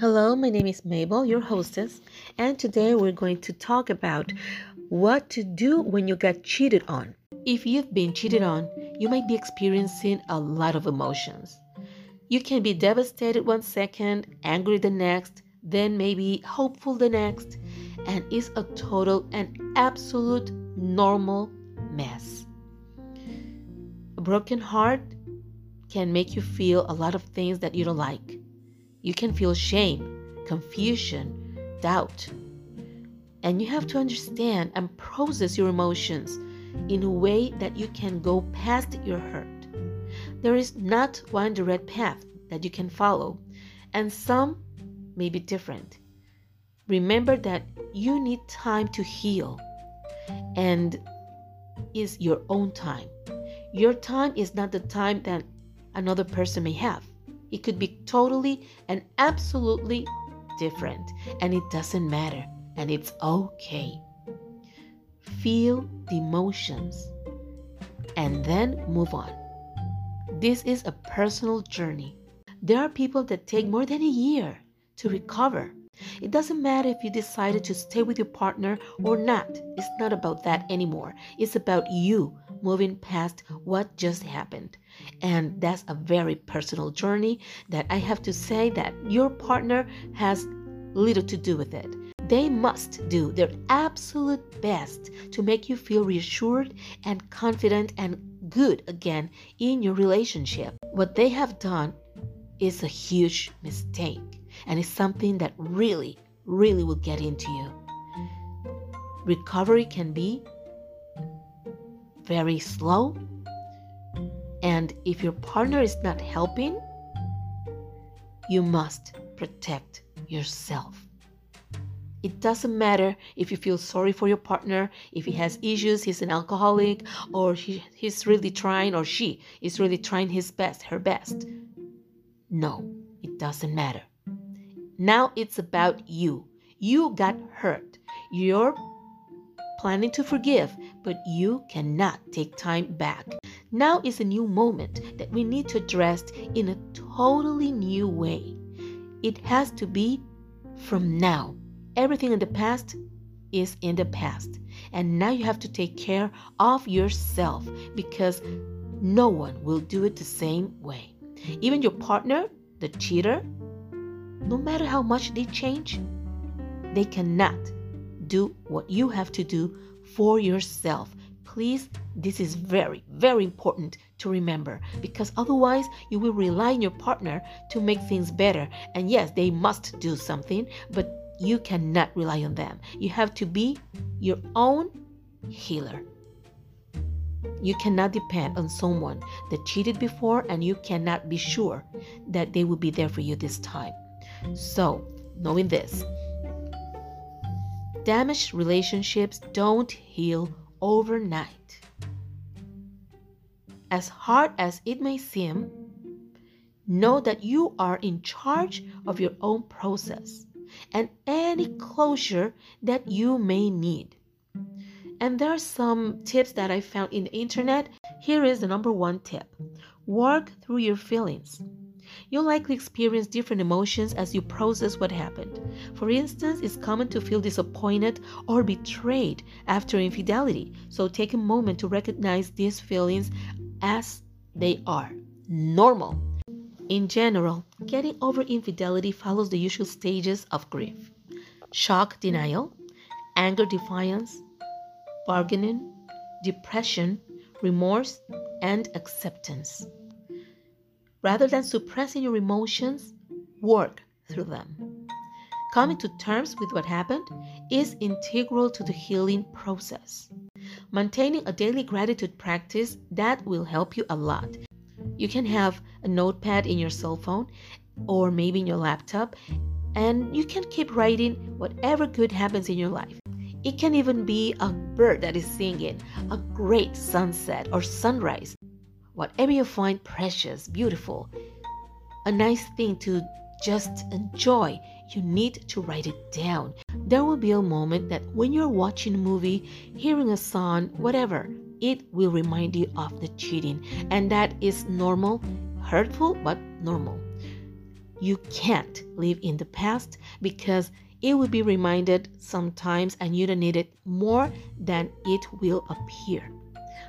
Hello, my name is Mabel, your hostess, and today we're going to talk about what to do when you get cheated on. If you've been cheated on, you might be experiencing a lot of emotions. You can be devastated one second, angry the next, then maybe hopeful the next, and it's a total and absolute normal mess. A broken heart can make you feel a lot of things that you don't like you can feel shame, confusion, doubt. And you have to understand and process your emotions in a way that you can go past your hurt. There is not one direct path that you can follow, and some may be different. Remember that you need time to heal, and is your own time. Your time is not the time that another person may have. It could be totally and absolutely different, and it doesn't matter, and it's okay. Feel the emotions and then move on. This is a personal journey. There are people that take more than a year to recover. It doesn't matter if you decided to stay with your partner or not. It's not about that anymore. It's about you moving past what just happened. And that's a very personal journey that I have to say that your partner has little to do with it. They must do their absolute best to make you feel reassured and confident and good again in your relationship. What they have done is a huge mistake and it's something that really, really will get into you. Recovery can be very slow. And if your partner is not helping, you must protect yourself. It doesn't matter if you feel sorry for your partner, if he has issues, he's an alcoholic, or he, he's really trying, or she is really trying his best, her best. No, it doesn't matter. Now it's about you. You got hurt. You're planning to forgive, but you cannot take time back. Now is a new moment that we need to address in a totally new way. It has to be from now. Everything in the past is in the past. And now you have to take care of yourself because no one will do it the same way. Even your partner, the cheater, no matter how much they change, they cannot do what you have to do for yourself. Please, this is very, very important to remember because otherwise you will rely on your partner to make things better. And yes, they must do something, but you cannot rely on them. You have to be your own healer. You cannot depend on someone that cheated before, and you cannot be sure that they will be there for you this time. So, knowing this, damaged relationships don't heal overnight. As hard as it may seem, know that you are in charge of your own process and any closure that you may need. And there are some tips that I found in the internet. Here is the number one tip work through your feelings. You'll likely experience different emotions as you process what happened. For instance, it's common to feel disappointed or betrayed after infidelity, so take a moment to recognize these feelings as they are normal. In general, getting over infidelity follows the usual stages of grief shock denial, anger defiance, bargaining, depression, remorse, and acceptance. Rather than suppressing your emotions, work through them. Coming to terms with what happened is integral to the healing process. Maintaining a daily gratitude practice that will help you a lot. You can have a notepad in your cell phone or maybe in your laptop and you can keep writing whatever good happens in your life. It can even be a bird that is singing, a great sunset or sunrise. Whatever you find precious, beautiful, a nice thing to just enjoy, you need to write it down. There will be a moment that when you're watching a movie, hearing a song, whatever, it will remind you of the cheating. And that is normal, hurtful, but normal. You can't live in the past because it will be reminded sometimes and you don't need it more than it will appear.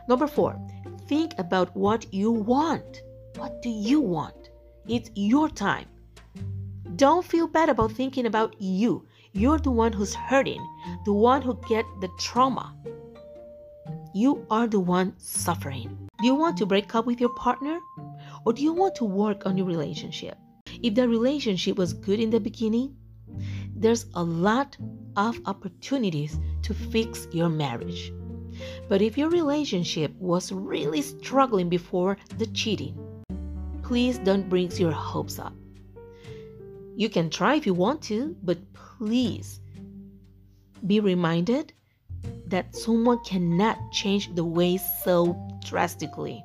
Number four, think about what you want. What do you want? It's your time. Don't feel bad about thinking about you. You're the one who's hurting, the one who get the trauma. You are the one suffering. Do you want to break up with your partner? Or do you want to work on your relationship? If the relationship was good in the beginning, there's a lot of opportunities to fix your marriage. But if your relationship was really struggling before the cheating, please don't bring your hopes up. You can try if you want to, but please be reminded that someone cannot change the ways so drastically.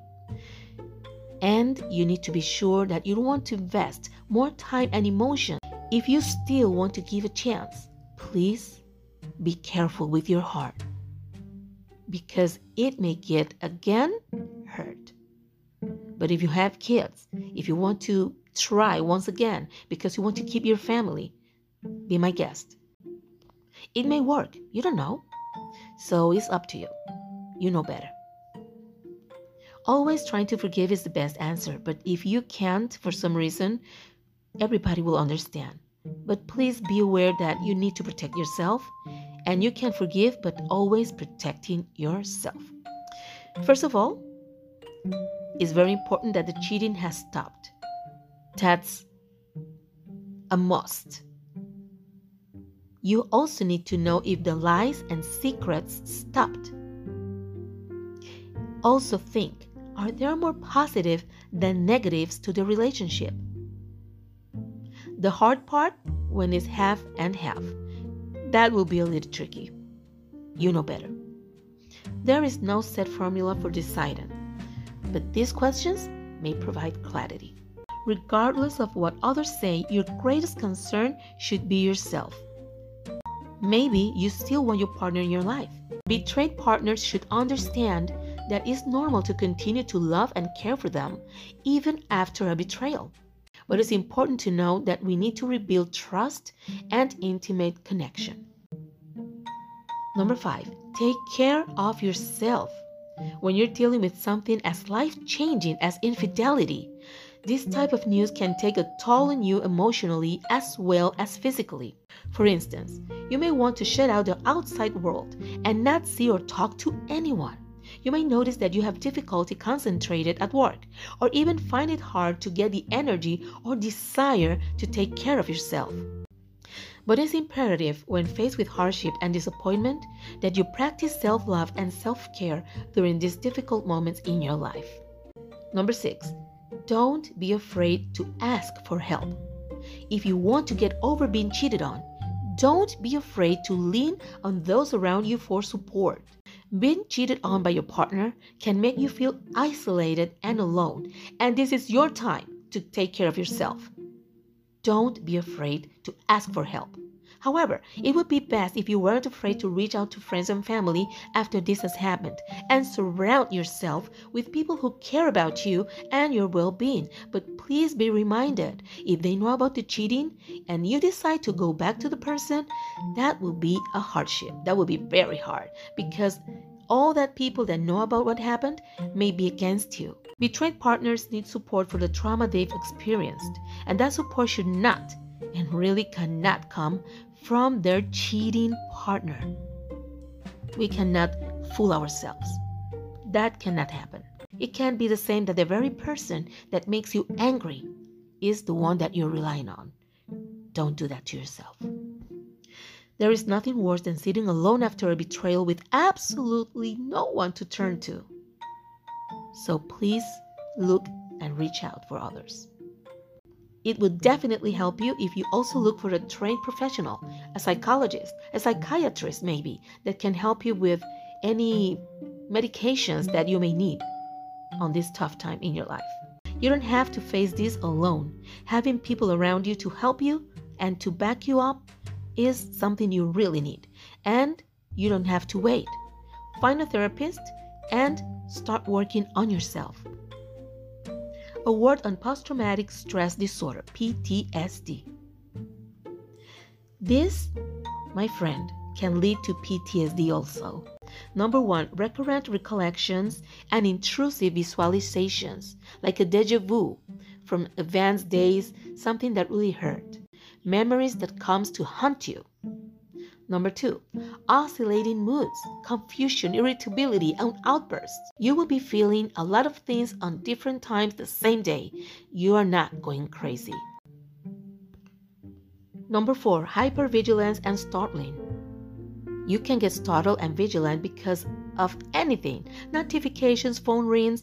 And you need to be sure that you don't want to invest more time and emotion. If you still want to give a chance, please be careful with your heart because it may get again hurt. But if you have kids, if you want to try once again because you want to keep your family, be my guest. It may work, you don't know. So it's up to you. You know better. Always trying to forgive is the best answer, but if you can't for some reason, everybody will understand. But please be aware that you need to protect yourself and you can forgive, but always protecting yourself. First of all, it's very important that the cheating has stopped. That's a must. You also need to know if the lies and secrets stopped. Also, think are there more positive than negatives to the relationship? The hard part when it's half and half. That will be a little tricky. You know better. There is no set formula for deciding, but these questions may provide clarity. Regardless of what others say, your greatest concern should be yourself. Maybe you still want your partner in your life. Betrayed partners should understand that it's normal to continue to love and care for them even after a betrayal. But it's important to know that we need to rebuild trust and intimate connection. Number five, take care of yourself. When you're dealing with something as life changing as infidelity, this type of news can take a toll on you emotionally as well as physically. For instance, you may want to shut out the outside world and not see or talk to anyone. You may notice that you have difficulty concentrated at work or even find it hard to get the energy or desire to take care of yourself. But it's imperative when faced with hardship and disappointment that you practice self love and self care during these difficult moments in your life. Number six, don't be afraid to ask for help. If you want to get over being cheated on, don't be afraid to lean on those around you for support. Being cheated on by your partner can make you feel isolated and alone, and this is your time to take care of yourself. Don't be afraid to ask for help. However, it would be mm-hmm. best if you weren't afraid to reach out to friends and family after this has happened and surround yourself with people who care about you and your well being. But please be reminded if they know about the cheating and you decide to go back to the person, that will be a hardship. That will be very hard because all that people that know about what happened may be against you. Betrayed partners need support for the trauma they've experienced, and that support should not and really cannot come from their cheating partner. We cannot fool ourselves. That cannot happen. It can't be the same that the very person that makes you angry is the one that you're relying on. Don't do that to yourself. There is nothing worse than sitting alone after a betrayal with absolutely no one to turn to. So please look and reach out for others. It would definitely help you if you also look for a trained professional, a psychologist, a psychiatrist, maybe, that can help you with any medications that you may need on this tough time in your life. You don't have to face this alone. Having people around you to help you and to back you up is something you really need. And you don't have to wait. Find a therapist and start working on yourself. A word on post traumatic stress disorder, PTSD. This, my friend, can lead to PTSD also. Number one, recurrent recollections and intrusive visualizations, like a deja vu from advanced days, something that really hurt. Memories that comes to haunt you. Number two, oscillating moods, confusion, irritability, and outbursts. You will be feeling a lot of things on different times the same day. You are not going crazy. Number four, hypervigilance and startling. You can get startled and vigilant because of anything notifications, phone rings,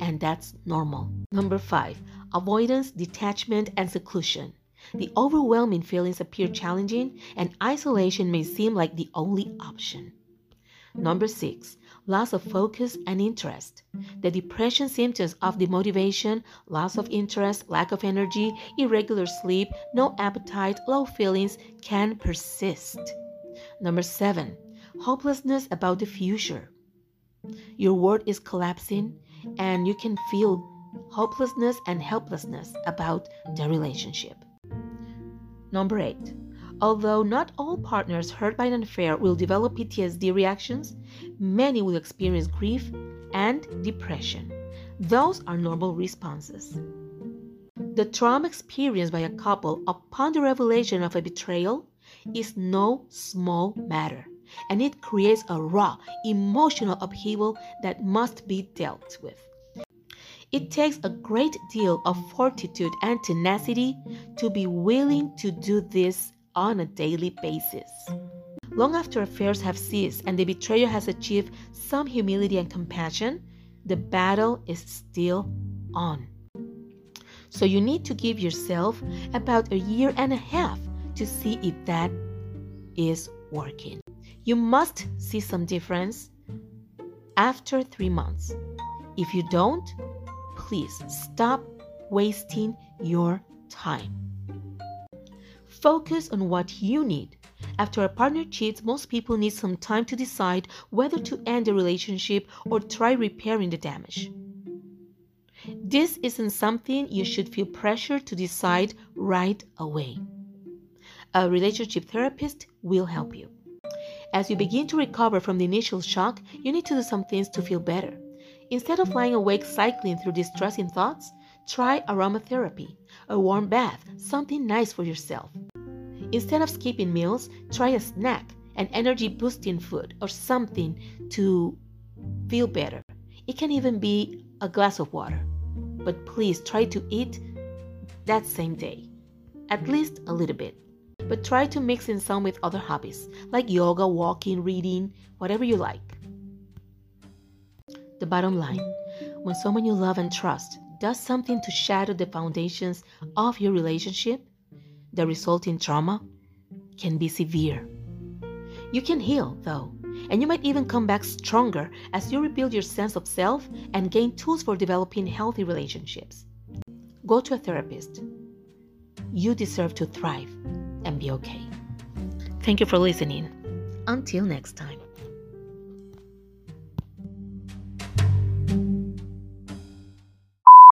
and that's normal. Number five, avoidance, detachment, and seclusion. The overwhelming feelings appear challenging, and isolation may seem like the only option. Number six, loss of focus and interest. The depression symptoms of demotivation, loss of interest, lack of energy, irregular sleep, no appetite, low feelings can persist. Number seven, hopelessness about the future. Your world is collapsing, and you can feel hopelessness and helplessness about the relationship. Number eight, although not all partners hurt by an affair will develop PTSD reactions, many will experience grief and depression. Those are normal responses. The trauma experienced by a couple upon the revelation of a betrayal is no small matter, and it creates a raw emotional upheaval that must be dealt with. It takes a great deal of fortitude and tenacity to be willing to do this on a daily basis. Long after affairs have ceased and the betrayer has achieved some humility and compassion, the battle is still on. So you need to give yourself about a year and a half to see if that is working. You must see some difference after three months. If you don't, please stop wasting your time. Focus on what you need. After a partner cheats, most people need some time to decide whether to end the relationship or try repairing the damage. This isn't something you should feel pressure to decide right away. A relationship therapist will help you. As you begin to recover from the initial shock, you need to do some things to feel better. Instead of lying awake cycling through distressing thoughts, try aromatherapy, a warm bath, something nice for yourself. Instead of skipping meals, try a snack, an energy boosting food, or something to feel better. It can even be a glass of water. But please try to eat that same day, at least a little bit. But try to mix in some with other hobbies, like yoga, walking, reading, whatever you like. The bottom line when someone you love and trust does something to shatter the foundations of your relationship, the resulting trauma can be severe. You can heal, though, and you might even come back stronger as you rebuild your sense of self and gain tools for developing healthy relationships. Go to a therapist. You deserve to thrive and be okay. Thank you for listening. Until next time.